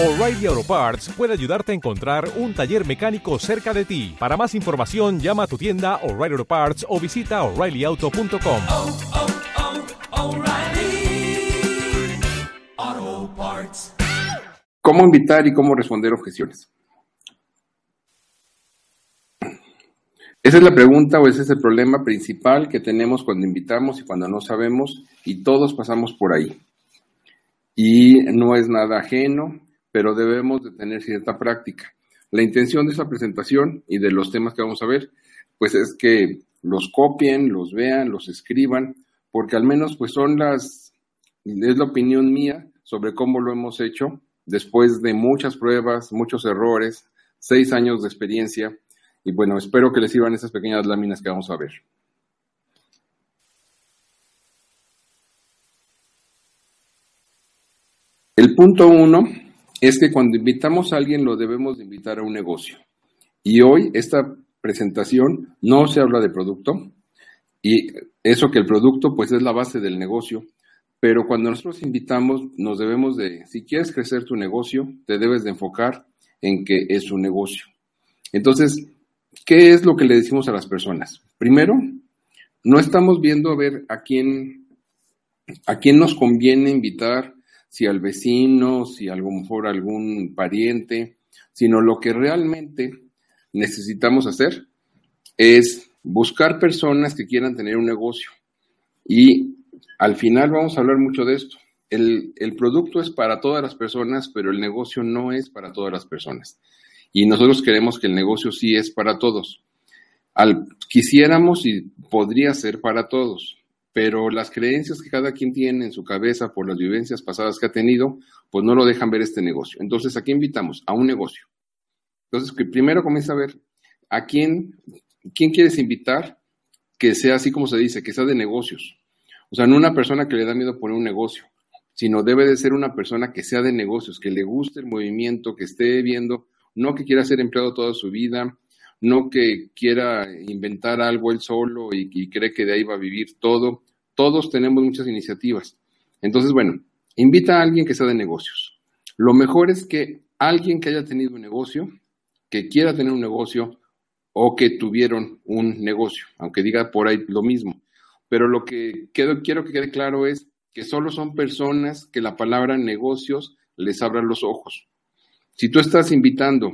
O'Reilly Auto Parts puede ayudarte a encontrar un taller mecánico cerca de ti. Para más información, llama a tu tienda O'Reilly Auto Parts o visita oreillyauto.com. oh, oh, Parts. ¿Cómo invitar y cómo responder objeciones? Esa es la pregunta o ese es el problema principal que tenemos cuando invitamos y cuando no sabemos y todos pasamos por ahí. Y no es nada ajeno, pero debemos de tener cierta práctica. La intención de esta presentación y de los temas que vamos a ver, pues es que los copien, los vean, los escriban, porque al menos pues son las, es la opinión mía sobre cómo lo hemos hecho después de muchas pruebas, muchos errores, seis años de experiencia, y bueno, espero que les sirvan esas pequeñas láminas que vamos a ver. El punto uno es que cuando invitamos a alguien lo debemos de invitar a un negocio. Y hoy esta presentación no se habla de producto y eso que el producto pues es la base del negocio, pero cuando nosotros invitamos nos debemos de, si quieres crecer tu negocio, te debes de enfocar en que es un negocio. Entonces, ¿qué es lo que le decimos a las personas? Primero, no estamos viendo a ver a quién, a quién nos conviene invitar si al vecino, si a lo mejor algún pariente, sino lo que realmente necesitamos hacer es buscar personas que quieran tener un negocio. Y al final vamos a hablar mucho de esto. El, el, producto es para todas las personas, pero el negocio no es para todas las personas. Y nosotros queremos que el negocio sí es para todos. Al, quisiéramos y podría ser para todos, pero las creencias que cada quien tiene en su cabeza por las vivencias pasadas que ha tenido, pues no lo dejan ver este negocio. Entonces, aquí invitamos? A un negocio. Entonces, primero comienza a ver a quién, quién quieres invitar que sea así como se dice, que sea de negocios. O sea, no una persona que le da miedo poner un negocio, sino debe de ser una persona que sea de negocios, que le guste el movimiento, que esté viendo, no que quiera ser empleado toda su vida, no que quiera inventar algo él solo y, y cree que de ahí va a vivir todo. Todos tenemos muchas iniciativas. Entonces, bueno, invita a alguien que sea de negocios. Lo mejor es que alguien que haya tenido un negocio, que quiera tener un negocio o que tuvieron un negocio, aunque diga por ahí lo mismo. Pero lo que quiero, que quede claro es que solo son personas que la palabra negocios les abra los ojos. Si tú estás invitando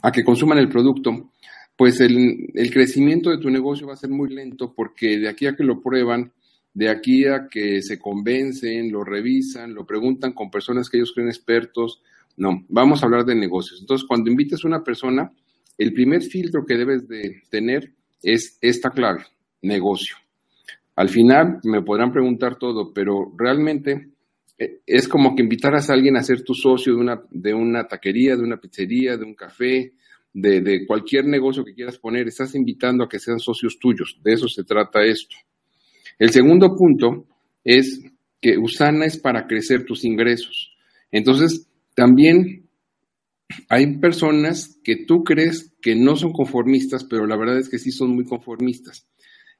a que consuman el producto, pues el, el, crecimiento de tu negocio va a ser muy lento porque de aquí a que lo prueban, de aquí a que se convencen, lo revisan, lo preguntan con personas que ellos creen expertos, no, vamos a hablar de negocios. Entonces, cuando invites a una persona, el primer filtro que debes de tener es esta clave, negocio. Al final me podrán preguntar todo, pero realmente es como que invitaras a alguien a ser tu socio de una, de una taquería, de una pizzería, de un café, de, de, cualquier negocio que quieras poner. Estás invitando a que sean socios tuyos. De eso se trata esto. El segundo punto es que Usana es para crecer tus ingresos. Entonces, también hay personas que tú crees que no son conformistas, pero la verdad es que sí son muy conformistas.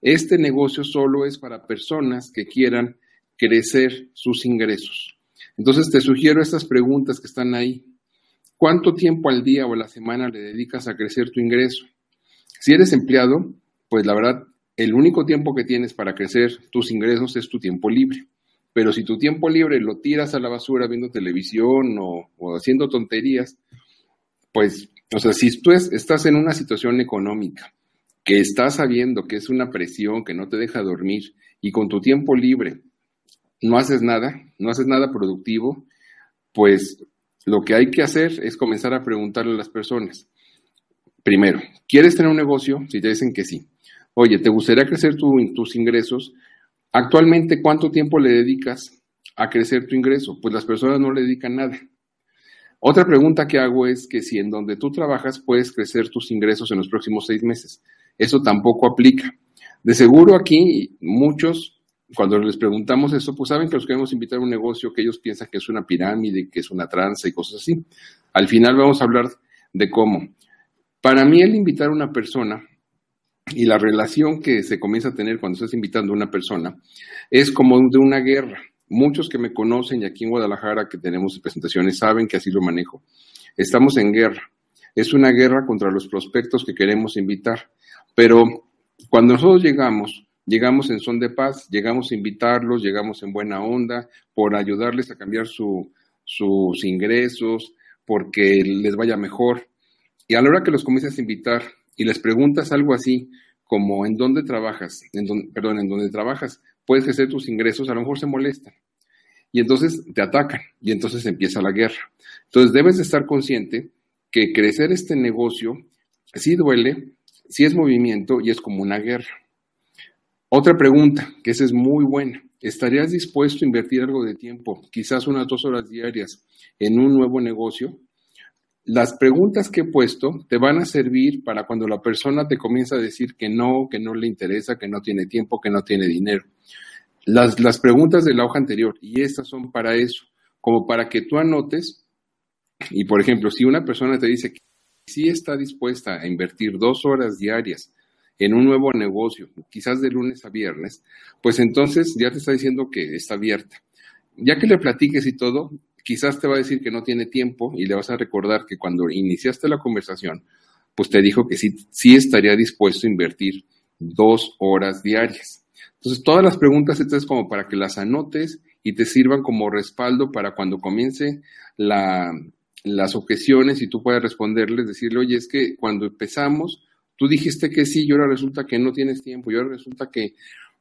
Este negocio solo es para personas que quieran crecer sus ingresos. Entonces te sugiero estas preguntas que están ahí. ¿Cuánto tiempo al día o a la semana le dedicas a crecer tu ingreso? Si eres empleado, pues la verdad, el único tiempo que tienes para crecer tus ingresos es tu tiempo libre. Pero si tu tiempo libre lo tiras a la basura viendo televisión o, haciendo tonterías, pues, o sea, si tú es, estás en una situación económica que estás sabiendo que es una presión que no te deja dormir y con tu tiempo libre no haces nada, no haces nada productivo, pues lo que hay que hacer es comenzar a preguntarle a las personas. Primero, ¿quieres tener un negocio? Si te dicen que sí. Oye, ¿te gustaría crecer tu, tus ingresos? Actualmente, ¿cuánto tiempo le dedicas a crecer tu ingreso? Pues las personas no le dedican nada. Otra pregunta que hago es que si en donde tú trabajas puedes crecer tus ingresos en los próximos seis meses. Eso tampoco aplica. De seguro aquí muchos cuando les preguntamos eso, pues saben que los queremos invitar a un negocio que ellos piensan que es una pirámide, que es una tranza y cosas así. Al final vamos a hablar de cómo. Para mí el invitar a una persona y la relación que se comienza a tener cuando estás invitando a una persona es como de una guerra. muchos que me conocen y aquí en Guadalajara que tenemos presentaciones saben que así lo manejo. Estamos en guerra. Es una guerra contra los prospectos que queremos invitar. Pero cuando nosotros llegamos, llegamos en son de paz, llegamos a invitarlos, llegamos en buena onda, por ayudarles a cambiar su, sus ingresos, porque les vaya mejor. Y a la hora que los comienzas a invitar y les preguntas algo así, como en dónde trabajas, en perdón, en dónde trabajas, puedes hacer tus ingresos, a lo mejor se molestan. Y entonces te atacan y entonces empieza la guerra. Entonces debes de estar consciente que crecer este negocio sí duele, sí es movimiento y es como una guerra. Otra pregunta, que esa es muy buena. ¿Estarías dispuesto a invertir algo de tiempo, quizás unas dos horas diarias, en un nuevo negocio? Las preguntas que he puesto te van a servir para cuando la persona te comienza a decir que no, que no le interesa, que no tiene tiempo, que no tiene dinero. Las, las preguntas de la hoja anterior, y estas son para eso, como para que tú anotes, y por ejemplo, si una persona te dice que sí está dispuesta a invertir dos horas diarias en un nuevo negocio, quizás de lunes a viernes, pues entonces ya te está diciendo que está abierta. Ya que le platiques y todo, quizás te va a decir que no tiene tiempo y le vas a recordar que cuando iniciaste la conversación, pues te dijo que sí, sí estaría dispuesto a invertir dos horas diarias. Entonces, todas las preguntas estas es como para que las anotes y te sirvan como respaldo para cuando comience la, las objeciones y tú puedas responderles, decirle, oye, es que cuando empezamos, Tú dijiste que sí y ahora resulta que no tienes tiempo y ahora resulta que,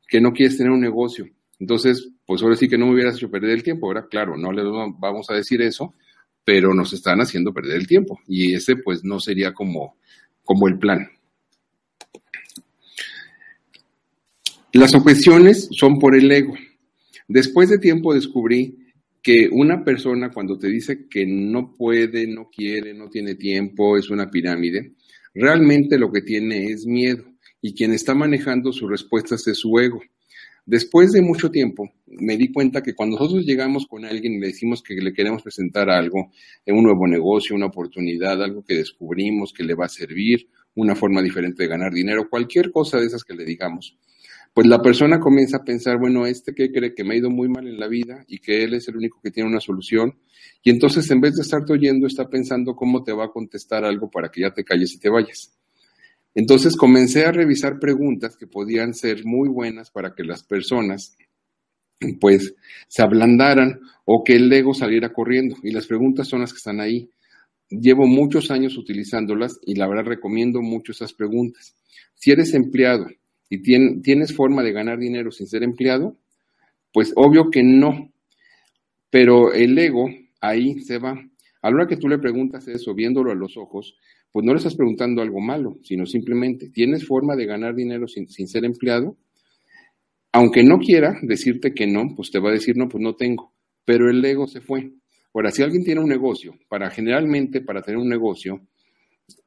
que no quieres tener un negocio. Entonces, pues ahora sí que no me hubieras hecho perder el tiempo. Ahora, claro, no les vamos a decir eso, pero nos están haciendo perder el tiempo. Y ese, pues, no sería como, como el plan. Las objeciones son por el ego. Después de tiempo descubrí que una persona cuando te dice que no puede, no quiere, no tiene tiempo, es una pirámide, Realmente lo que tiene es miedo y quien está manejando sus respuestas es su ego. Después de mucho tiempo, me di cuenta que cuando nosotros llegamos con alguien y le decimos que le queremos presentar algo, un nuevo negocio, una oportunidad, algo que descubrimos que le va a servir, una forma diferente de ganar dinero, cualquier cosa de esas que le digamos, pues la persona comienza a pensar, bueno, este que cree que me ha ido muy mal en la vida y que él es el único que tiene una solución, y entonces en vez de estarte oyendo, está pensando cómo te va a contestar algo para que ya te calles y te vayas. Entonces comencé a revisar preguntas que podían ser muy buenas para que las personas pues se ablandaran o que el ego saliera corriendo. Y las preguntas son las que están ahí. Llevo muchos años utilizándolas y la verdad recomiendo mucho esas preguntas. Si eres empleado y tienes forma de ganar dinero sin ser empleado, pues obvio que no. Pero el ego ahí se va. A la hora que tú le preguntas eso, viéndolo a los ojos, pues no le estás preguntando algo malo, sino simplemente, ¿tienes forma de ganar dinero sin, ser empleado? Aunque no quiera decirte que no, pues te va a decir, no, pues no tengo. Pero el ego se fue. Ahora, si alguien tiene un negocio, para generalmente, para tener un negocio,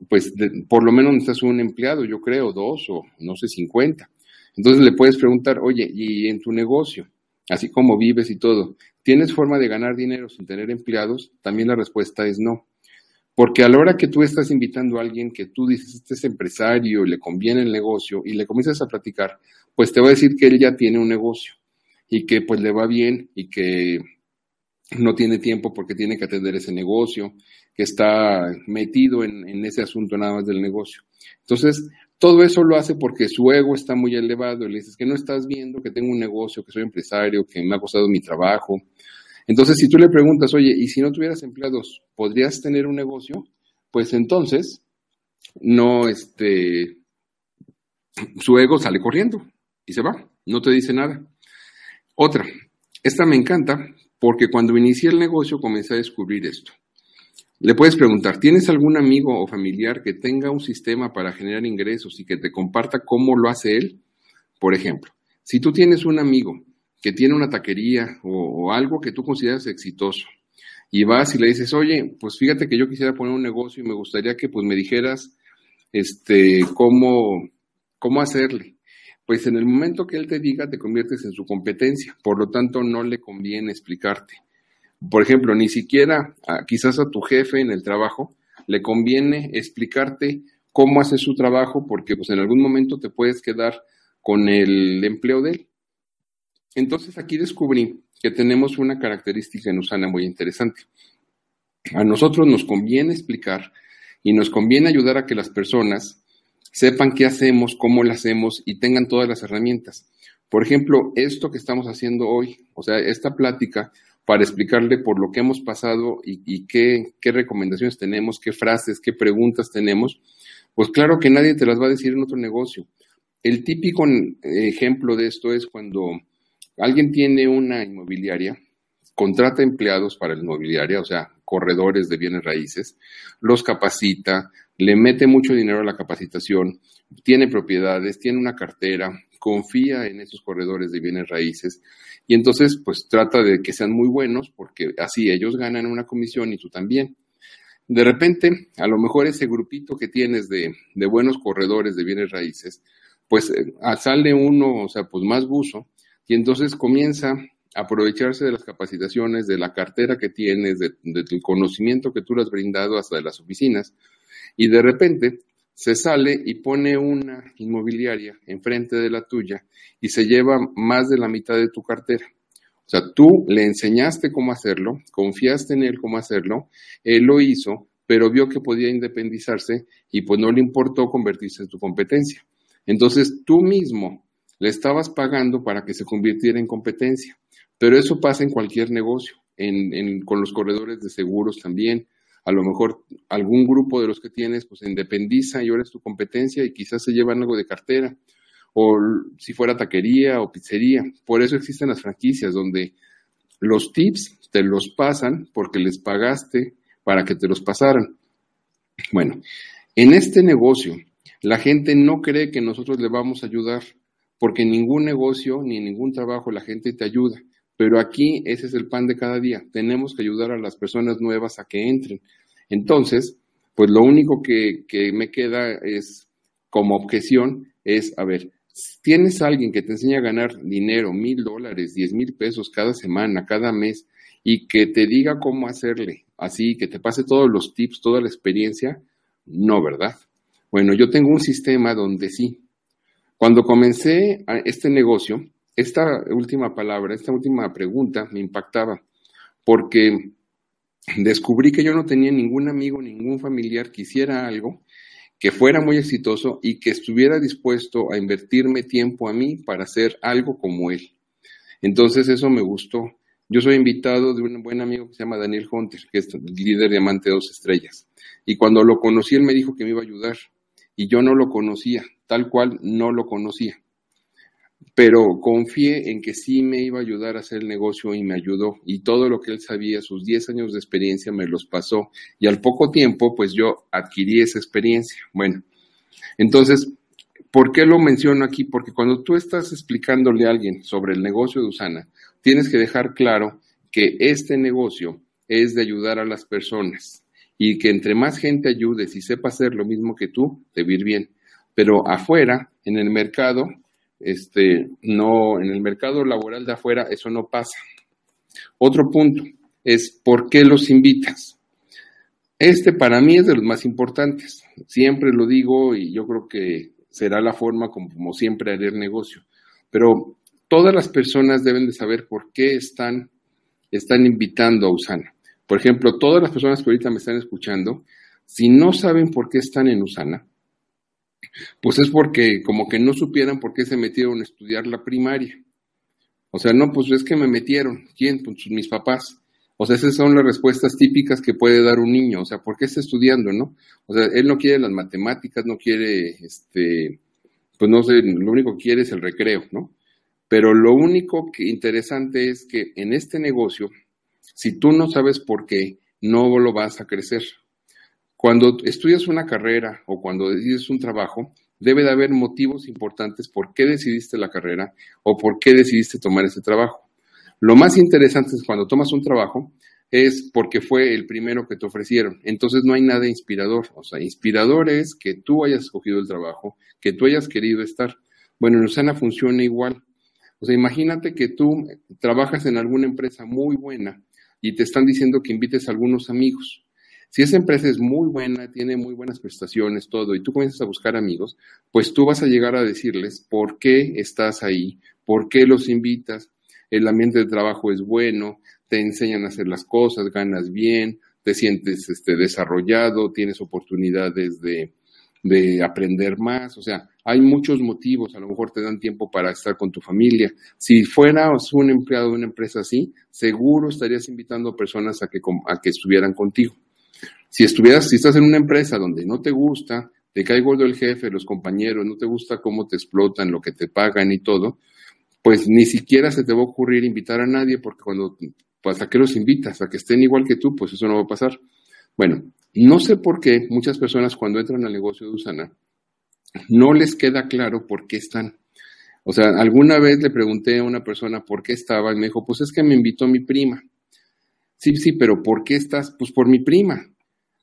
pues por lo menos necesitas un empleado, yo creo, dos o no sé, cincuenta. Entonces le puedes preguntar, oye, ¿y en tu negocio? Así como vives y todo, ¿tienes forma de ganar dinero sin tener empleados? También la respuesta es no. Porque a la hora que tú estás invitando a alguien que tú dices, este es empresario, le conviene el negocio y le comienzas a platicar, pues te va a decir que él ya tiene un negocio y que pues le va bien y que no tiene tiempo porque tiene que atender ese negocio, que está metido en, ese asunto nada más del negocio. Entonces, todo eso lo hace porque su ego está muy elevado y le dices que no estás viendo que tengo un negocio, que soy empresario, que me ha costado mi trabajo. Entonces, si tú le preguntas, oye, ¿y si no tuvieras empleados, podrías tener un negocio? Pues entonces, no, este, su ego sale corriendo y se va, no te dice nada. Otra, esta me encanta porque cuando inicié el negocio comencé a descubrir esto. Le puedes preguntar, ¿tienes algún amigo o familiar que tenga un sistema para generar ingresos y que te comparta cómo lo hace él? Por ejemplo, si tú tienes un amigo que tiene una taquería o, algo que tú consideras exitoso y vas y le dices, oye, pues fíjate que yo quisiera poner un negocio y me gustaría que pues me dijeras este, cómo, cómo hacerle pues en el momento que él te diga te conviertes en su competencia, por lo tanto no le conviene explicarte. Por ejemplo, ni siquiera quizás a tu jefe en el trabajo le conviene explicarte cómo hace su trabajo porque pues en algún momento te puedes quedar con el empleo de él. Entonces aquí descubrí que tenemos una característica en Usana muy interesante. A nosotros nos conviene explicar y nos conviene ayudar a que las personas sepan qué hacemos, cómo lo hacemos y tengan todas las herramientas. Por ejemplo, esto que estamos haciendo hoy, o sea, esta plática para explicarle por lo que hemos pasado y, qué, qué recomendaciones tenemos, qué frases, qué preguntas tenemos, pues claro que nadie te las va a decir en otro negocio. El típico ejemplo de esto es cuando alguien tiene una inmobiliaria, contrata empleados para la inmobiliaria, o sea, corredores de bienes raíces, los capacita, le mete mucho dinero a la capacitación, tiene propiedades, tiene una cartera, confía en esos corredores de bienes raíces y entonces pues trata de que sean muy buenos porque así ellos ganan una comisión y tú también. De repente, a lo mejor ese grupito que tienes de, de buenos corredores de bienes raíces, pues eh, sale uno, o sea, pues más buzo y entonces comienza aprovecharse de las capacitaciones, de la cartera que tienes, de, del conocimiento que tú le has brindado hasta de las oficinas, y de repente se sale y pone una inmobiliaria enfrente de la tuya y se lleva más de la mitad de tu cartera. O sea, tú le enseñaste cómo hacerlo, confiaste en él cómo hacerlo, él lo hizo, pero vio que podía independizarse y pues no le importó convertirse en tu competencia. Entonces tú mismo le estabas pagando para que se convirtiera en competencia. Pero eso pasa en cualquier negocio, con los corredores de seguros también. A lo mejor algún grupo de los que tienes pues independiza y ahora es tu competencia y quizás se llevan algo de cartera. O si fuera taquería o pizzería. Por eso existen las franquicias donde los tips te los pasan porque les pagaste para que te los pasaran. Bueno, en este negocio la gente no cree que nosotros le vamos a ayudar porque en ningún negocio ni en ningún trabajo la gente te ayuda. Pero aquí ese es el pan de cada día. Tenemos que ayudar a las personas nuevas a que entren. Entonces, pues lo único que, me queda es, como objeción, es, a ver, tienes alguien que te enseña a ganar dinero, mil dólares, diez mil pesos cada semana, cada mes, y que te diga cómo hacerle, así, que te pase todos los tips, toda la experiencia, no, ¿verdad? Bueno, yo tengo un sistema donde sí. Cuando comencé este negocio, esta última palabra, esta última pregunta me impactaba porque descubrí que yo no tenía ningún amigo, ningún familiar que hiciera algo que fuera muy exitoso y que estuviera dispuesto a invertirme tiempo a mí para hacer algo como él. Entonces eso me gustó. Yo soy invitado de un buen amigo que se llama Daniel Hunter, que es líder de Amante Dos Estrellas. Y cuando lo conocí, él me dijo que me iba a ayudar. Y yo no lo conocía, tal cual no lo conocía pero confié en que sí me iba a ayudar a hacer el negocio y me ayudó. Y todo lo que él sabía, sus 10 años de experiencia, me los pasó. Y al poco tiempo, pues yo adquirí esa experiencia. Bueno, entonces, ¿por qué lo menciono aquí? Porque cuando tú estás explicándole a alguien sobre el negocio de Usana, tienes que dejar claro que este negocio es de ayudar a las personas y que entre más gente ayudes y sepa hacer lo mismo que tú, te va bien. Pero afuera, en el mercado, este, no, en el mercado laboral de afuera eso no pasa. Otro punto es ¿por qué los invitas? Este para mí es de los más importantes. Siempre lo digo y yo creo que será la forma como, siempre haré negocio. Pero todas las personas deben de saber por qué están, están invitando a Usana. Por ejemplo, todas las personas que ahorita me están escuchando, si no saben por qué están en Usana, pues es porque como que no supieran por qué se metieron a estudiar la primaria. O sea, no, pues es que me metieron. ¿Quién? Pues mis papás. O sea, esas son las respuestas típicas que puede dar un niño. O sea, ¿por qué está estudiando, no? O sea, él no quiere las matemáticas, no quiere, este, pues no sé, lo único que quiere es el recreo, ¿no? Pero lo único que interesante es que en este negocio, si tú no sabes por qué, no lo vas a crecer. Cuando estudias una carrera o cuando decides un trabajo, debe de haber motivos importantes por qué decidiste la carrera o por qué decidiste tomar ese trabajo. Lo más interesante es cuando tomas un trabajo es porque fue el primero que te ofrecieron. Entonces no hay nada inspirador. O sea, inspirador es que tú hayas escogido el trabajo, que tú hayas querido estar. Bueno, en Usana funciona igual. O sea, imagínate que tú trabajas en alguna empresa muy buena y te están diciendo que invites a algunos amigos. Si esa empresa es muy buena, tiene muy buenas prestaciones, todo, y tú comienzas a buscar amigos, pues tú vas a llegar a decirles por qué estás ahí, por qué los invitas. el ambiente de trabajo es bueno, te enseñan a hacer las cosas, ganas bien, te sientes este, desarrollado, tienes oportunidades de, de aprender más, o sea, hay muchos motivos, a lo mejor te dan tiempo para estar con tu familia. Si fueras un empleado de una empresa así, seguro estarías invitando a personas a que, a que estuvieran contigo. Si estuvieras, si estás en una empresa donde no te gusta, te cae gordo el jefe, los compañeros, no te gusta cómo te explotan, lo que te pagan y todo, pues ni siquiera se te va a ocurrir invitar a nadie porque cuando, pues a qué los invitas, a que estén igual que tú, pues eso no va a pasar. Bueno, no sé por qué muchas personas cuando entran al negocio de Usana no les queda claro por qué están. O sea, alguna vez le pregunté a una persona por qué estaba y me dijo, pues es que me invitó mi prima. Sí, sí, pero ¿por qué estás? Pues por mi prima.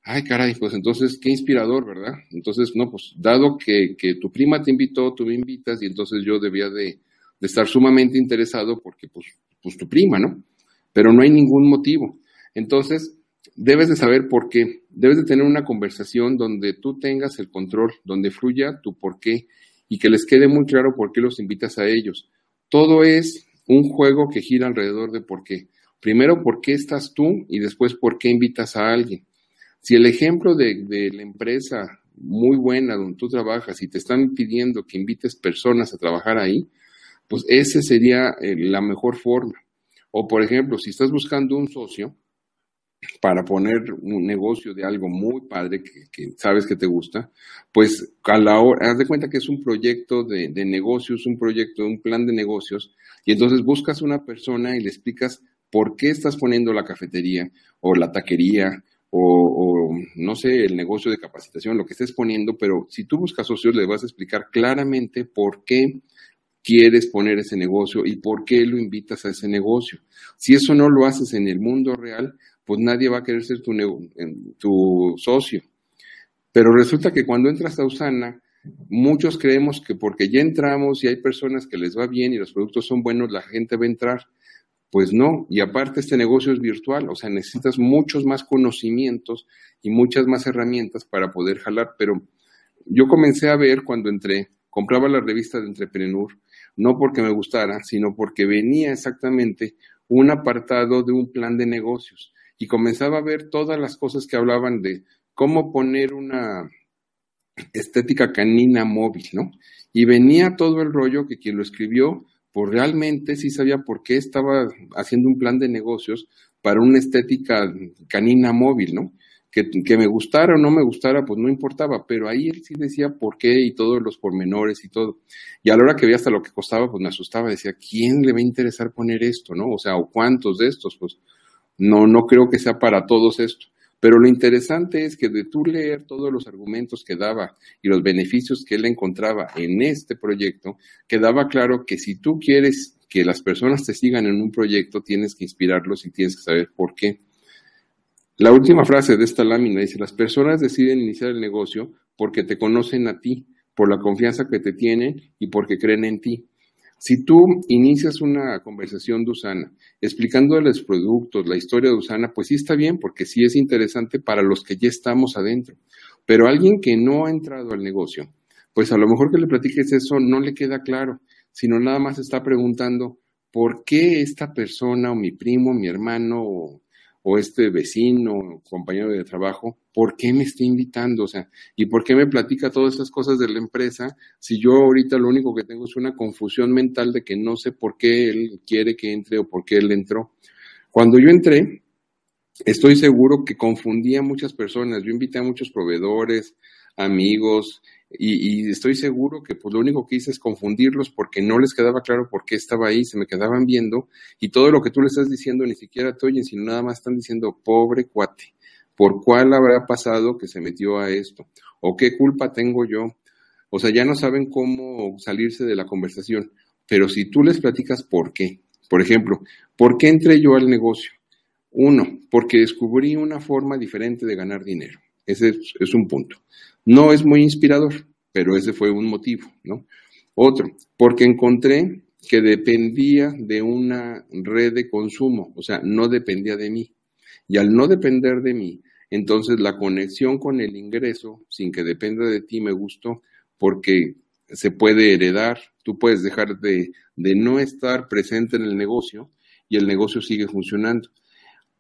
Ay, caray, pues entonces qué inspirador, ¿verdad? Entonces, no, pues dado que, tu prima te invitó, tú me invitas y entonces yo debía de, de estar sumamente interesado porque pues, pues tu prima, ¿no? Pero no hay ningún motivo. Entonces, debes de saber por qué. Debes de tener una conversación donde tú tengas el control, donde fluya tu por qué y que les quede muy claro por qué los invitas a ellos. Todo es un juego que gira alrededor de por qué. Primero, por qué estás tú y después, por qué invitas a alguien. Si el ejemplo de, la empresa muy buena donde tú trabajas y te están pidiendo que invites personas a trabajar ahí, pues ese sería eh, la mejor forma. O, por ejemplo, si estás buscando un socio, para poner un negocio de algo muy padre que, sabes que te gusta, pues a la hora, haz de cuenta que es un proyecto de, negocios, un proyecto, un plan de negocios, y entonces buscas una persona y le explicas por qué estás poniendo la cafetería o la taquería o, o, no sé, el negocio de capacitación, lo que estés poniendo, pero si tú buscas socios, le vas a explicar claramente por qué quieres poner ese negocio y por qué lo invitas a ese negocio. Si eso no lo haces en el mundo real, pues nadie va a querer ser tu, tu socio. Pero resulta que cuando entras a Usana, muchos creemos que porque ya entramos y hay personas que les va bien y los productos son buenos, la gente va a entrar. Pues no, y aparte este negocio es virtual, o sea, necesitas muchos más conocimientos y muchas más herramientas para poder jalar, pero yo comencé a ver cuando entré, compraba la revista de Entrepreneur, no porque me gustara, sino porque venía exactamente un apartado de un plan de negocios y comenzaba a ver todas las cosas que hablaban de cómo poner una estética canina móvil, ¿no? Y venía todo el rollo que quien lo escribió, pues realmente sí sabía por qué estaba haciendo un plan de negocios para una estética canina móvil, ¿no? Que, que, me gustara o no me gustara, pues no importaba, pero ahí él sí decía por qué y todos los pormenores y todo. Y a la hora que veía hasta lo que costaba, pues me asustaba, decía, ¿quién le va a interesar poner esto, no? O sea, ¿o cuántos de estos? Pues no, no creo que sea para todos esto. Pero lo interesante es que de tú leer todos los argumentos que daba y los beneficios que él encontraba en este proyecto, quedaba claro que si tú quieres que las personas te sigan en un proyecto, tienes que inspirarlos y tienes que saber por qué. La última frase de esta lámina dice, las personas deciden iniciar el negocio porque te conocen a ti, por la confianza que te tienen y porque creen en ti. Si tú inicias una conversación de Usana explicando los productos, la historia de Usana, pues sí está bien, porque sí es interesante para los que ya estamos adentro. Pero alguien que no ha entrado al negocio, pues a lo mejor que le platiques eso no le queda claro, sino nada más está preguntando por qué esta persona o mi primo, mi hermano o o este vecino, compañero de trabajo, ¿por qué me está invitando? O sea, ¿y por qué me platica todas esas cosas de la empresa si yo ahorita lo único que tengo es una confusión mental de que no sé por qué él quiere que entre o por qué él entró? Cuando yo entré, estoy seguro que confundía a muchas personas. Yo invité a muchos proveedores, amigos, y, estoy seguro que pues lo único que hice es confundirlos porque no les quedaba claro por qué estaba ahí, se me quedaban viendo y todo lo que tú le estás diciendo ni siquiera te oyen, sino nada más están diciendo, pobre cuate, ¿por cuál habrá pasado que se metió a esto? ¿O qué culpa tengo yo? O sea, ya no saben cómo salirse de la conversación, pero si tú les platicas por qué, por ejemplo, ¿por qué entré yo al negocio? Uno, porque descubrí una forma diferente de ganar dinero. Ese es, un punto. No es muy inspirador, pero ese fue un motivo, ¿no? Otro, porque encontré que dependía de una red de consumo, o sea, no dependía de mí. Y al no depender de mí, entonces la conexión con el ingreso, sin que dependa de ti, me gustó, porque se puede heredar, Tú puedes dejar de, de no estar presente en el negocio y el negocio sigue funcionando.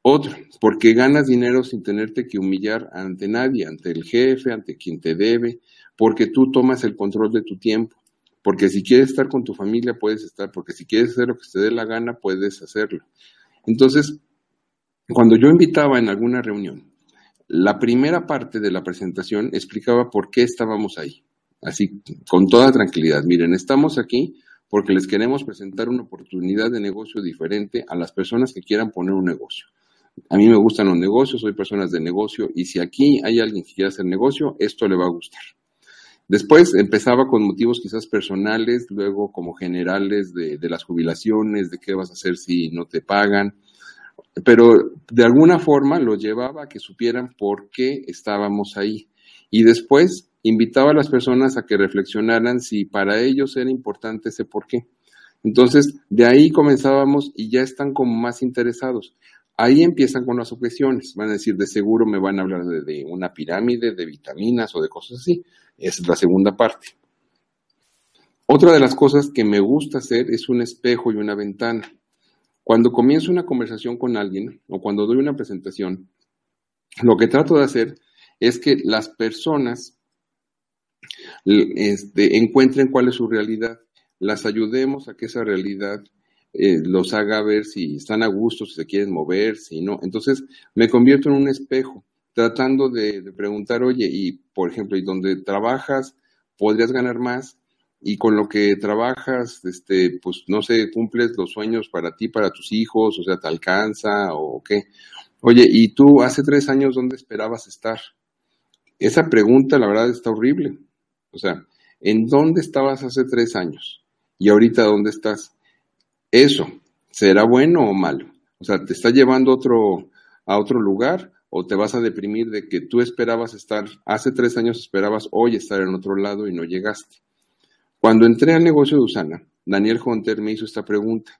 Otro, porque ganas dinero sin tenerte que humillar ante nadie, ante el jefe, ante quien te debe, porque tú tomas el control de tu tiempo. Porque si quieres estar con tu familia, puedes estar, porque si quieres hacer lo que te dé la gana, puedes hacerlo. Entonces, cuando yo invitaba en alguna reunión, la primera parte de la presentación explicaba por qué estábamos ahí. Así, con toda tranquilidad. Miren, estamos aquí porque les queremos presentar una oportunidad de negocio diferente a las personas que quieran poner un negocio. A mí me gustan los negocios, soy personas de negocio y si aquí hay alguien que quiera hacer negocio, esto le va a gustar. Después empezaba con motivos quizás personales, luego como generales de, de, las jubilaciones, de qué vas a hacer si no te pagan, pero de alguna forma lo llevaba a que supieran por qué estábamos ahí. Y después invitaba a las personas a que reflexionaran si para ellos era importante ese por qué. Entonces, de ahí comenzábamos y ya están como más interesados. Ahí empiezan con las objeciones. Van a decir, de seguro me van a hablar de, una pirámide, de vitaminas o de cosas así. Esa es la segunda parte. Otra de las cosas que me gusta hacer es un espejo y una ventana. Cuando comienzo una conversación con alguien o cuando doy una presentación, lo que trato de hacer es que las personas este, encuentren cuál es su realidad, las ayudemos a que esa realidad eh, los haga ver si están a gusto, si se quieren mover, si no. Entonces me convierto en un espejo, tratando de, preguntar, oye, y por ejemplo, ¿y donde trabajas podrías ganar más? y con lo que trabajas, este, pues no sé, cumples los sueños para ti, para tus hijos, o sea, te alcanza o qué. Oye, ¿y tú hace tres años dónde esperabas estar? Esa pregunta, la verdad, está horrible. O sea, ¿en dónde estabas hace tres años? Y ahorita, ¿dónde estás? Eso, ¿será bueno o malo? O sea, ¿te está llevando otro, a otro lugar o te vas a deprimir de que tú esperabas estar, hace tres años esperabas hoy estar en otro lado y no llegaste? Cuando entré al negocio de Usana, Daniel Hunter me hizo esta pregunta.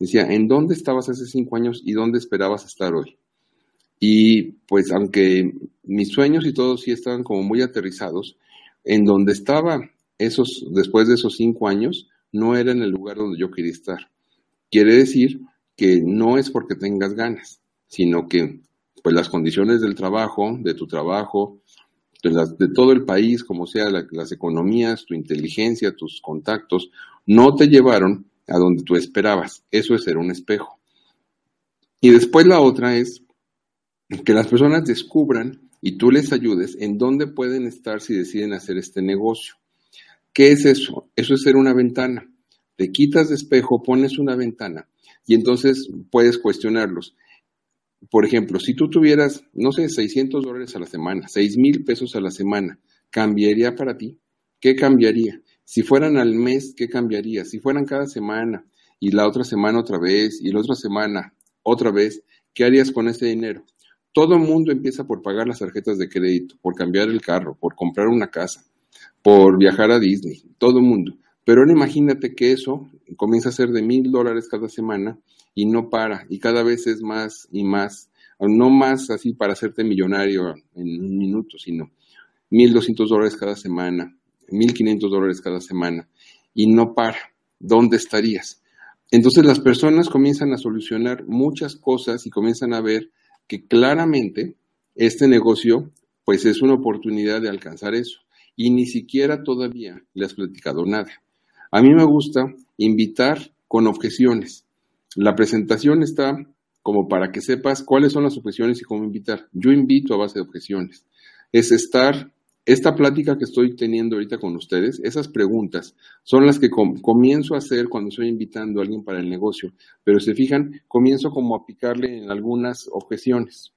Decía, ¿en dónde estabas hace cinco años y dónde esperabas estar hoy? Y pues aunque mis sueños y todo sí estaban como muy aterrizados, en donde estaba esos, después de esos cinco años, no era en el lugar donde yo quería estar. Quiere decir que no es porque tengas ganas, sino que pues las condiciones del trabajo, de tu trabajo, de, todo el país, como sea la, las economías, tu inteligencia, tus contactos, no te llevaron a donde tú esperabas. Eso es ser un espejo. Y después la otra es que las personas descubran y tú les ayudes en dónde pueden estar si deciden hacer este negocio. ¿Qué es eso? Eso es ser una ventana. Te quitas de espejo, pones una ventana y entonces puedes cuestionarlos. Por ejemplo, si tú tuvieras, no sé, 600 dólares a la semana, 6 mil pesos a la semana, ¿cambiaría para ti? ¿Qué cambiaría? Si fueran al mes, ¿qué cambiaría? Si fueran cada semana y la otra semana otra vez y la otra semana otra vez, ¿qué harías con ese dinero? Todo el mundo empieza por pagar las tarjetas de crédito, por cambiar el carro, por comprar una casa, por viajar a Disney, todo el mundo. Pero ahora imagínate que eso comienza a ser de mil dólares cada semana y no para, y cada vez es más y más, no más así para hacerte millonario en un minuto, sino mil doscientos dólares cada semana, mil quinientos dólares cada semana, y no para. ¿Dónde estarías? Entonces las personas comienzan a solucionar muchas cosas y comienzan a ver que claramente este negocio pues es una oportunidad de alcanzar eso. Y ni siquiera todavía le has platicado nada. A mí me gusta invitar con objeciones. La presentación está como para que sepas cuáles son las objeciones y cómo invitar. Yo invito a base de objeciones. Es estar, esta plática que estoy teniendo ahorita con ustedes, esas preguntas son las que com comienzo a hacer cuando estoy invitando a alguien para el negocio. Pero se fijan, comienzo como a picarle en algunas objeciones.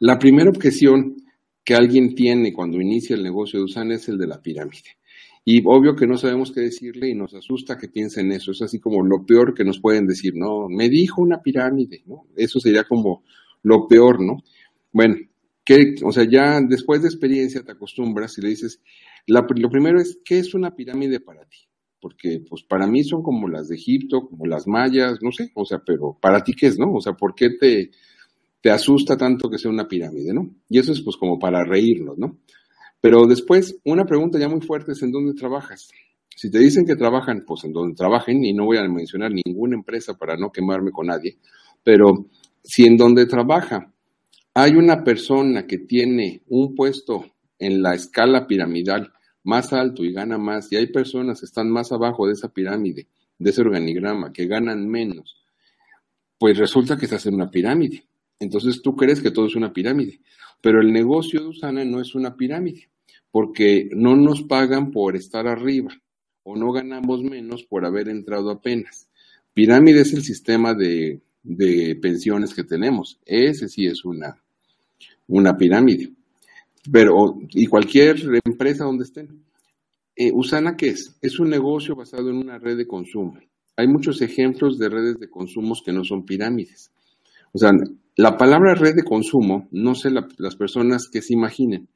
La primera objeción que alguien tiene cuando inicia el negocio de USAN es el de la pirámide. Y obvio que no sabemos qué decirle y nos asusta que piense en eso. Es así como lo peor que nos pueden decir, ¿no? Me dijo una pirámide, ¿no? Eso sería como lo peor, ¿no? Bueno, que, o sea, ya después de experiencia te acostumbras y le dices, la, lo primero es, ¿qué es una pirámide para ti? Porque, pues, para mí son como las de Egipto, como las mayas, no sé, o sea, pero ¿para ti qué es, no? O sea, ¿por qué te, te asusta tanto que sea una pirámide, no? Y eso es, pues, como para reírnos, ¿no? Pero después, una pregunta ya muy fuerte es en dónde trabajas. Si te dicen que trabajan, pues en donde trabajen, y no voy a mencionar ninguna empresa para no quemarme con nadie, pero si en donde trabaja hay una persona que tiene un puesto en la escala piramidal más alto y gana más, y hay personas que están más abajo de esa pirámide, de ese organigrama, que ganan menos, pues resulta que estás en una pirámide. Entonces tú crees que todo es una pirámide, pero el negocio de Usana no es una pirámide, porque no nos pagan por estar arriba o no ganamos menos por haber entrado apenas. Pirámide es el sistema de, pensiones que tenemos. Ese sí es una, pirámide. Pero, y cualquier empresa donde estén. Eh, Usana, ¿qué es? Es un negocio basado en una red de consumo. Hay muchos ejemplos de redes de consumos que no son pirámides. O sea, la palabra red de consumo, no sé las personas que se imaginen,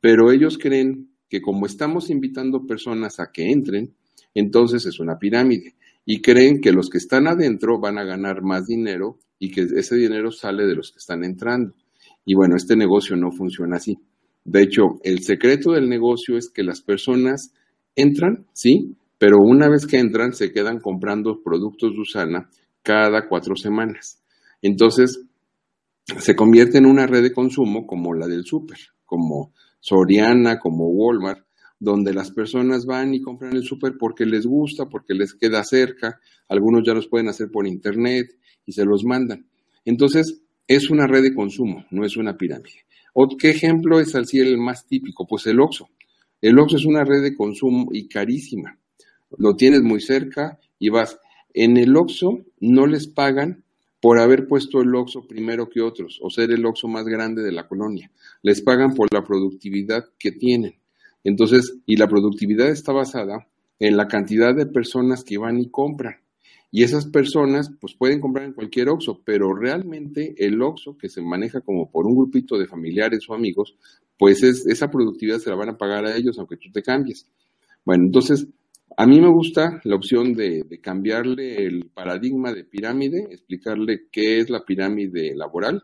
pero ellos creen que como estamos invitando personas a que entren, entonces es una pirámide. Y creen que los que están adentro van a ganar más dinero y que ese dinero sale de los que están entrando. Y bueno, este negocio no funciona así. De hecho, el secreto del negocio es que las personas entran, sí, pero una vez que entran se quedan comprando productos de Usana cada cuatro semanas. Entonces, se convierte en una red de consumo como la del súper, como Soriana, como Walmart, donde las personas van y compran el súper porque les gusta, porque les queda cerca, algunos ya los pueden hacer por internet y se los mandan. Entonces, es una red de consumo, no es una pirámide. ¿Qué ejemplo es así el más típico? Pues el Oxxo. El Oxxo es una red de consumo y carísima. Lo tienes muy cerca y vas. En el Oxxo no les pagan por haber puesto el OXO primero que otros o ser el OXO más grande de la colonia. Les pagan por la productividad que tienen. Entonces, y la productividad está basada en la cantidad de personas que van y compran. Y esas personas, pues pueden comprar en cualquier OXO, pero realmente el OXO, que se maneja como por un grupito de familiares o amigos, pues es, esa productividad se la van a pagar a ellos aunque tú te cambies. Bueno, entonces, a mí me gusta la opción de, cambiarle el paradigma de pirámide, explicarle qué es la pirámide laboral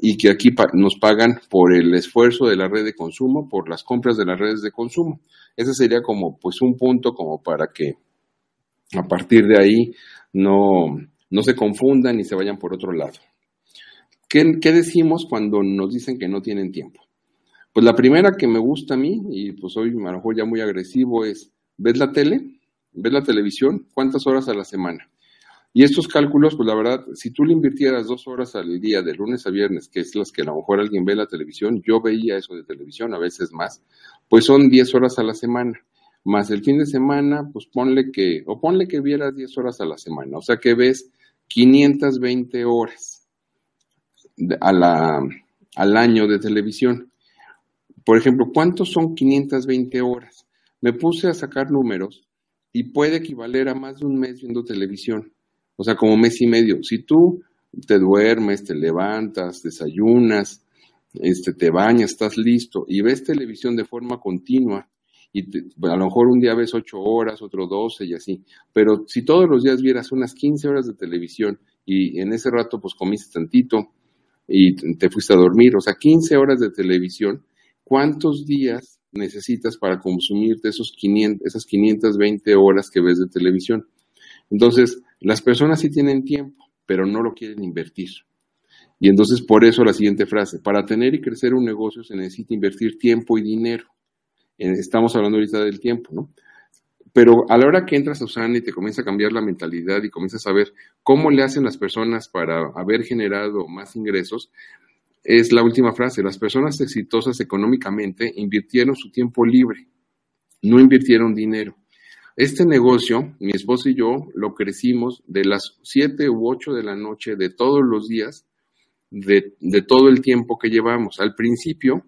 y que aquí nos pagan por el esfuerzo de la red de consumo, por las compras de las redes de consumo. Ese sería como pues un punto como para que a partir de ahí no, no se confundan y se vayan por otro lado. ¿Qué, ¿Qué decimos cuando nos dicen que no tienen tiempo? Pues la primera que me gusta a mí, y pues soy a lo mejor ya muy agresivo, es ¿Ves la tele? ¿Ves la televisión? ¿Cuántas horas a la semana? Y estos cálculos, pues la verdad, si tú le invirtieras dos horas al día, de lunes a viernes, que es las que a lo mejor alguien ve la televisión, yo veía eso de televisión, a veces más, pues son diez horas a la semana. Más el fin de semana, pues ponle que, o ponle que vieras diez horas a la semana. O sea que ves 520 horas a la, al año de televisión. Por ejemplo, ¿cuántos son 520 horas? Me puse a sacar números y puede equivaler a más de un mes viendo televisión, o sea, como mes y medio. Si tú te duermes, te levantas, desayunas, este, te bañas, estás listo y ves televisión de forma continua, y a lo mejor un día ves ocho horas, otro doce y así, pero si todos los días vieras unas quince horas de televisión y en ese rato pues comiste tantito y te fuiste a dormir, o sea, quince horas de televisión, ¿cuántos días necesitas para consumirte esos 500, esas 520 horas que ves de televisión. Entonces, las personas sí tienen tiempo, pero no lo quieren invertir. Y entonces, por eso la siguiente frase, para tener y crecer un negocio se necesita invertir tiempo y dinero. Estamos hablando ahorita del tiempo, ¿no? Pero a la hora que entras a Usana y te comienza a cambiar la mentalidad y comienzas a ver cómo le hacen las personas para haber generado más ingresos, es la última frase. Las personas exitosas económicamente invirtieron su tiempo libre, no invirtieron dinero. Este negocio, mi esposo y yo lo crecimos de las 7 u 8 de la noche de todos los días, de, de todo el tiempo que llevamos. Al principio,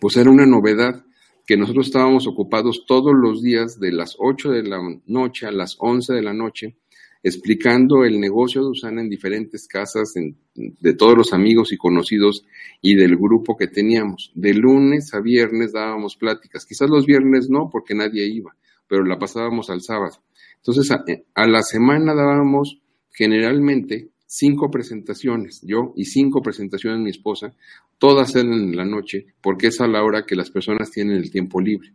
pues era una novedad que nosotros estábamos ocupados todos los días de las 8 de la noche a las 11 de la noche explicando el negocio de Usana en diferentes casas de todos los amigos y conocidos y del grupo que teníamos. De lunes a viernes dábamos pláticas, quizás los viernes no porque nadie iba, pero la pasábamos al sábado. Entonces a, a la semana dábamos generalmente cinco presentaciones, yo y cinco presentaciones mi esposa, todas eran en la noche porque es a la hora que las personas tienen el tiempo libre.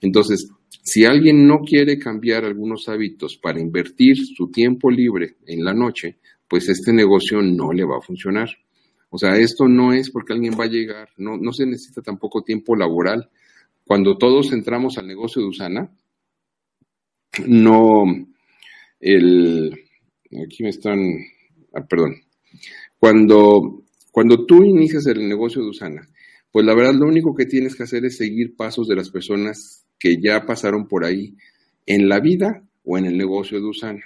Entonces, si alguien no quiere cambiar algunos hábitos para invertir su tiempo libre en la noche, pues este negocio no le va a funcionar. O sea, esto no es porque alguien va a llegar, no, no se necesita tampoco tiempo laboral. Cuando todos entramos al negocio de Usana, no, el, aquí me están, ah, perdón, cuando, cuando tú inicias el negocio de Usana, pues la verdad lo único que tienes que hacer es seguir pasos de las personas que ya pasaron por ahí en la vida o en el negocio de Usana.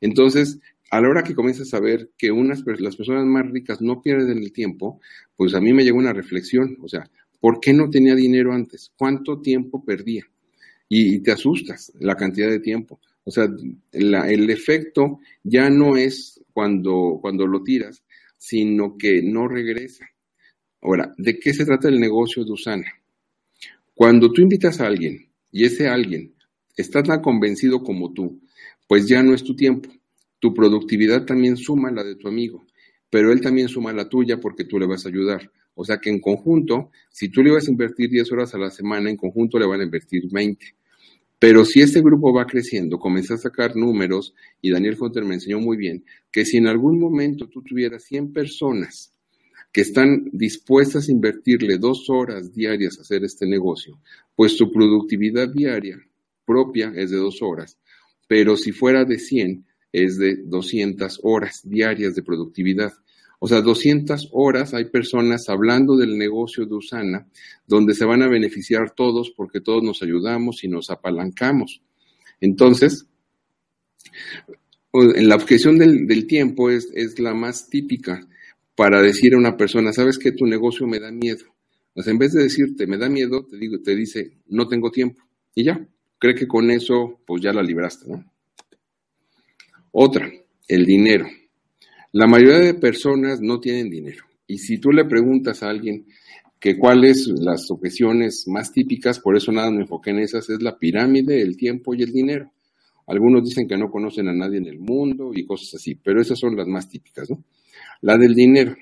Entonces, a la hora que comienzas a ver que unas, las personas más ricas no pierden el tiempo, pues a mí me llegó una reflexión, o sea, ¿por qué no tenía dinero antes? ¿Cuánto tiempo perdía? Y, te asustas la cantidad de tiempo. O sea, el efecto ya no es cuando, cuando lo tiras, sino que no regresa. Ahora, ¿de qué se trata el negocio de Usana? Cuando tú invitas a alguien y ese alguien está tan convencido como tú, pues ya no es tu tiempo. Tu productividad también suma la de tu amigo, pero él también suma la tuya porque tú le vas a ayudar. O sea que en conjunto, si tú le vas a invertir 10 horas a la semana, en conjunto le van a invertir 20. Pero si ese grupo va creciendo, comienza a sacar números, y Daniel Hunter me enseñó muy bien, que si en algún momento tú tuvieras 100 personas que están dispuestas a invertirle dos horas diarias a hacer este negocio, pues tu productividad diaria propia es de dos horas, pero si fuera de 100 es de 200 horas diarias de productividad. O sea, 200 horas hay personas hablando del negocio de Usana, donde se van a beneficiar todos porque todos nos ayudamos y nos apalancamos. Entonces, la objeción del, tiempo es, la más típica para decir a una persona, sabes que tu negocio me da miedo. O sea, en vez de decirte, me da miedo, te, digo, te dice, no tengo tiempo. Y ya, cree que con eso, pues ya la libraste, ¿no? Otra, el dinero. La mayoría de personas no tienen dinero. Y si tú le preguntas a alguien que cuáles las objeciones más típicas, por eso nada me enfoqué en esas, es la pirámide, el tiempo y el dinero. Algunos dicen que no conocen a nadie en el mundo y cosas así, pero esas son las más típicas, ¿no? La del dinero.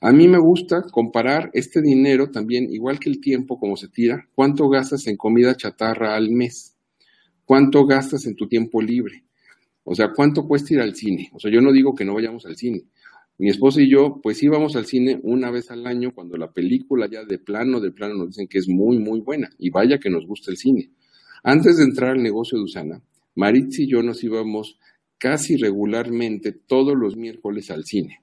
A mí me gusta comparar este dinero también, igual que el tiempo, como se tira, cuánto gastas en comida chatarra al mes, cuánto gastas en tu tiempo libre, o sea, ¿cuánto cuesta ir al cine? O sea, yo no digo que no vayamos al cine. Mi esposo y yo, pues íbamos al cine una vez al año cuando la película ya de plano, de plano nos dicen que es muy, muy buena. Y vaya que nos gusta el cine. Antes de entrar al negocio de Usana, Maritz y yo nos íbamos casi regularmente todos los miércoles al cine.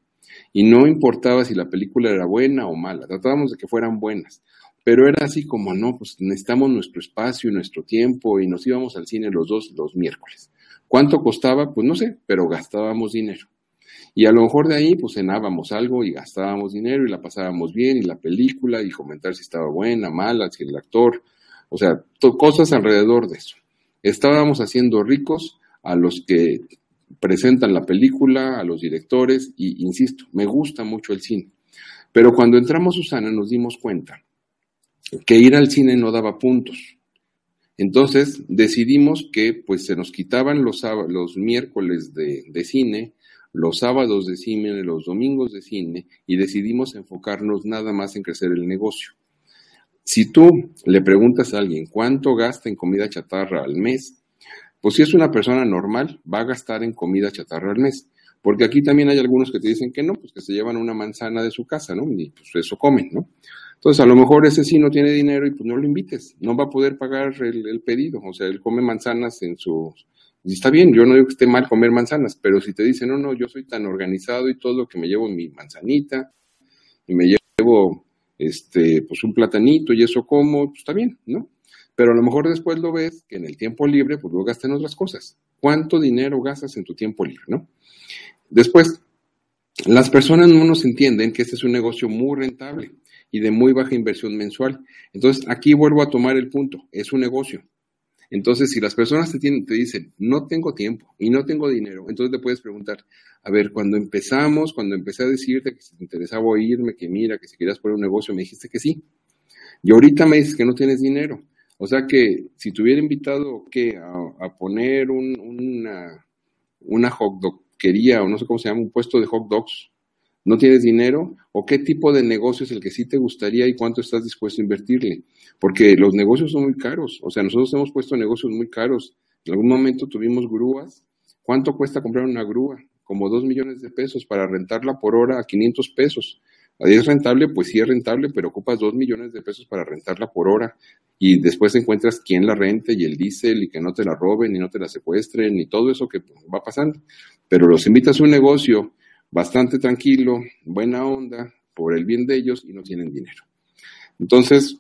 Y no importaba si la película era buena o mala, tratábamos de que fueran buenas. Pero era así como, no, pues necesitamos nuestro espacio y nuestro tiempo y nos íbamos al cine los dos los miércoles. ¿Cuánto costaba? Pues no sé, pero gastábamos dinero. Y a lo mejor de ahí, pues cenábamos algo y gastábamos dinero y la pasábamos bien y la película y comentar si estaba buena, mala, si el actor, o sea, cosas alrededor de eso. Estábamos haciendo ricos a los que presentan la película, a los directores y, insisto, me gusta mucho el cine. Pero cuando entramos Susana nos dimos cuenta que ir al cine no daba puntos. Entonces decidimos que pues se nos quitaban los, los miércoles de, de cine, los sábados de cine, los domingos de cine y decidimos enfocarnos nada más en crecer el negocio. Si tú le preguntas a alguien cuánto gasta en comida chatarra al mes, pues si es una persona normal, va a gastar en comida chatarra al mes. Porque aquí también hay algunos que te dicen que no, pues que se llevan una manzana de su casa, ¿no? Y pues eso comen, ¿no? Entonces, a lo mejor ese sí no tiene dinero y pues no lo invites, no va a poder pagar el, pedido, o sea, él come manzanas en su... Y está bien, yo no digo que esté mal comer manzanas, pero si te dicen, no, no, yo soy tan organizado y todo que me llevo mi manzanita y me llevo este, pues un platanito y eso como, pues está bien, ¿no? Pero a lo mejor después lo ves que en el tiempo libre, pues lo gastas en otras cosas. ¿Cuánto dinero gastas en tu tiempo libre, no? Después, las personas no nos entienden que este es un negocio muy rentable y de muy baja inversión mensual. Entonces, aquí vuelvo a tomar el punto, es un negocio. Entonces, si las personas te, tienen, te dicen, no tengo tiempo y no tengo dinero, entonces te puedes preguntar, a ver, cuando empezamos, cuando empecé a decirte que si te interesaba oírme, que mira, que si querías poner un negocio, me dijiste que sí. Y ahorita me dices que no tienes dinero. O sea que si te hubiera invitado ¿qué? A, poner un, una, una hot dog quería, o no sé cómo se llama, un puesto de hot dogs ¿No tienes dinero? ¿O qué tipo de negocio es el que sí te gustaría y cuánto estás dispuesto a invertirle? Porque los negocios son muy caros. O sea, nosotros hemos puesto negocios muy caros. En algún momento tuvimos grúas. ¿Cuánto cuesta comprar una grúa? Como dos millones de pesos para rentarla por hora a 500 pesos. ¿Es rentable? Pues sí es rentable, pero ocupas dos millones de pesos para rentarla por hora y después encuentras quién la rente y el diésel y que no te la roben y no te la secuestren y todo eso que va pasando. Pero los invitas a un negocio bastante tranquilo, buena onda, por el bien de ellos y no tienen dinero. Entonces,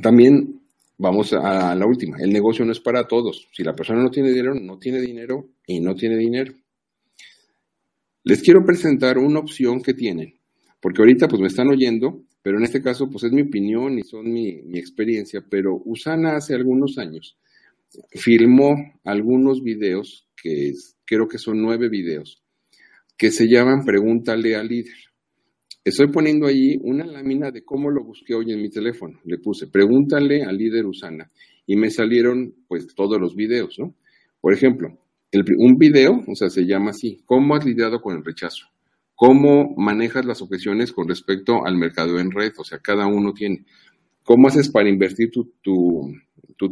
también vamos a la última. El negocio no es para todos. Si la persona no tiene dinero, no tiene dinero y no tiene dinero. Les quiero presentar una opción que tienen porque ahorita pues me están oyendo, pero en este caso pues es mi opinión y son mi, experiencia, pero Usana hace algunos años filmó algunos videos, que creo que son nueve videos, que se llaman Pregúntale al líder. Estoy poniendo ahí una lámina de cómo lo busqué hoy en mi teléfono. Le puse Pregúntale al líder Usana y me salieron pues todos los videos, ¿no? Por ejemplo, un video, o sea, se llama así, ¿cómo has lidiado con el rechazo? ¿Cómo manejas las objeciones con respecto al mercado en red? O sea, cada uno tiene. ¿Cómo haces para invertir tu,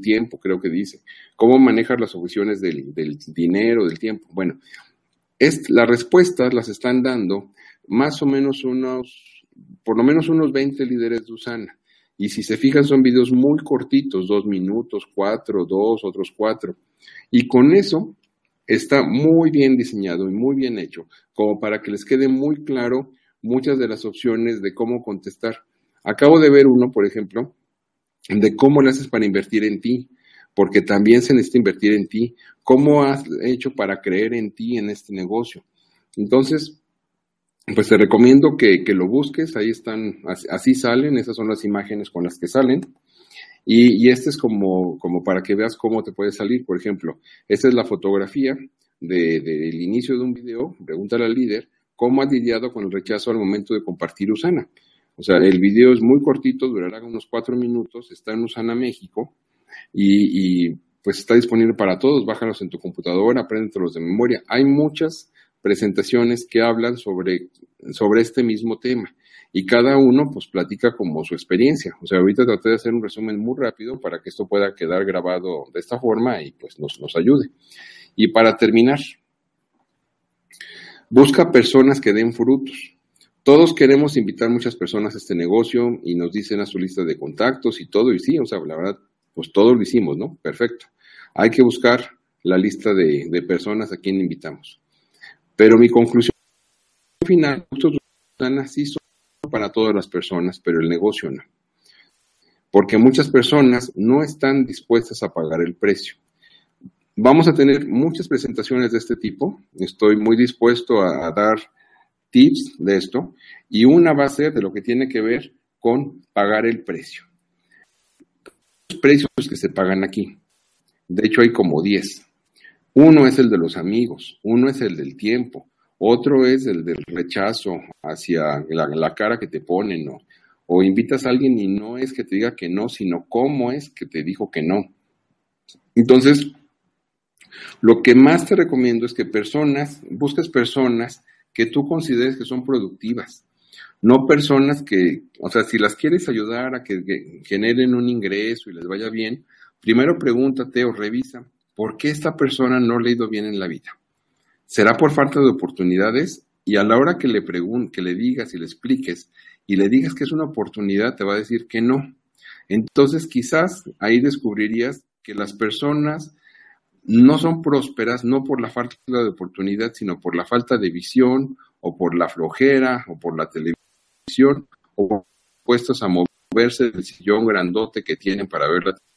tiempo? Creo que dice. ¿Cómo manejas las objeciones del, dinero, del tiempo? Bueno, las respuestas las están dando más o menos unos, por lo menos unos 20 líderes de Usana. Y si se fijan, son videos muy cortitos, dos minutos, cuatro, dos, otros cuatro. Y con eso está muy bien diseñado y muy bien hecho, como para que les quede muy claro muchas de las opciones de cómo contestar. Acabo de ver uno, por ejemplo, de cómo le haces para invertir en ti, porque también se necesita invertir en ti. ¿Cómo has hecho para creer en ti en este negocio? Entonces, pues te recomiendo que, lo busques, ahí están, así, salen, esas son las imágenes con las que salen. Y, este es como, como para que veas cómo te puede salir. Por ejemplo, esta es la fotografía del inicio de un video. Pregúntale al líder cómo ha lidiado con el rechazo al momento de compartir Usana. O sea, el video es muy cortito, durará unos cuatro minutos, está en Usana, México, y, y pues está disponible para todos. Bájalos en tu computadora, apréndelos de memoria. Hay muchas presentaciones que hablan sobre, sobre este mismo tema y cada uno pues platica como su experiencia. O sea, ahorita traté de hacer un resumen muy rápido para que esto pueda quedar grabado de esta forma y pues nos, nos ayude. Y para terminar, busca personas que den frutos. Todos queremos invitar muchas personas a este negocio y nos dicen a su lista de contactos y todo, y sí, o sea, la verdad, pues todo lo hicimos, ¿no? Perfecto. Hay que buscar la lista de, de personas a quien invitamos. Pero mi conclusión final, estos sí son para todas las personas, pero el negocio no. Porque muchas personas no están dispuestas a pagar el precio. Vamos a tener muchas presentaciones de este tipo. Estoy muy dispuesto a, dar tips de esto y una va a ser de lo que tiene que ver con pagar el precio. Los precios que se pagan aquí. De hecho, hay como 10. Uno es el de los amigos, uno es el del tiempo, otro es el del rechazo hacia la, cara que te ponen, ¿no? O invitas a alguien y no es que te diga que no, sino cómo es que te dijo que no. Entonces, lo que más te recomiendo es que personas, busques personas que tú consideres que son productivas, no personas que, o sea, si las quieres ayudar a que, que generen un ingreso y les vaya bien, primero pregúntate o revisa por qué esta persona no le ha ido bien en la vida será por falta de oportunidades y a la hora que le preguntes, que le digas y le expliques y le digas que es una oportunidad, te va a decir que no. Entonces quizás ahí descubrirías que las personas no son prósperas no por la falta de oportunidad, sino por la falta de visión o por la flojera o por la televisión o puestos a moverse del sillón grandote que tienen para ver la televisión,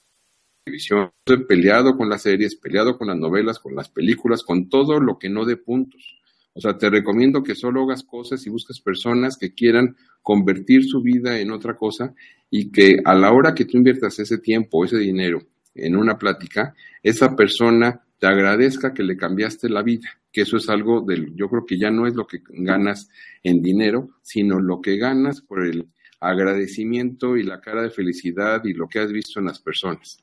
peleado con las series, peleado con las novelas, con las películas, con todo lo que no dé puntos. O sea, te recomiendo que solo hagas cosas y busques personas que quieran convertir su vida en otra cosa y que a la hora que tú inviertas ese tiempo, ese dinero en una plática, esa persona te agradezca que le cambiaste la vida, que eso es algo del, yo creo que ya no es lo que ganas en dinero, sino lo que ganas por el agradecimiento y la cara de felicidad y lo que has visto en las personas.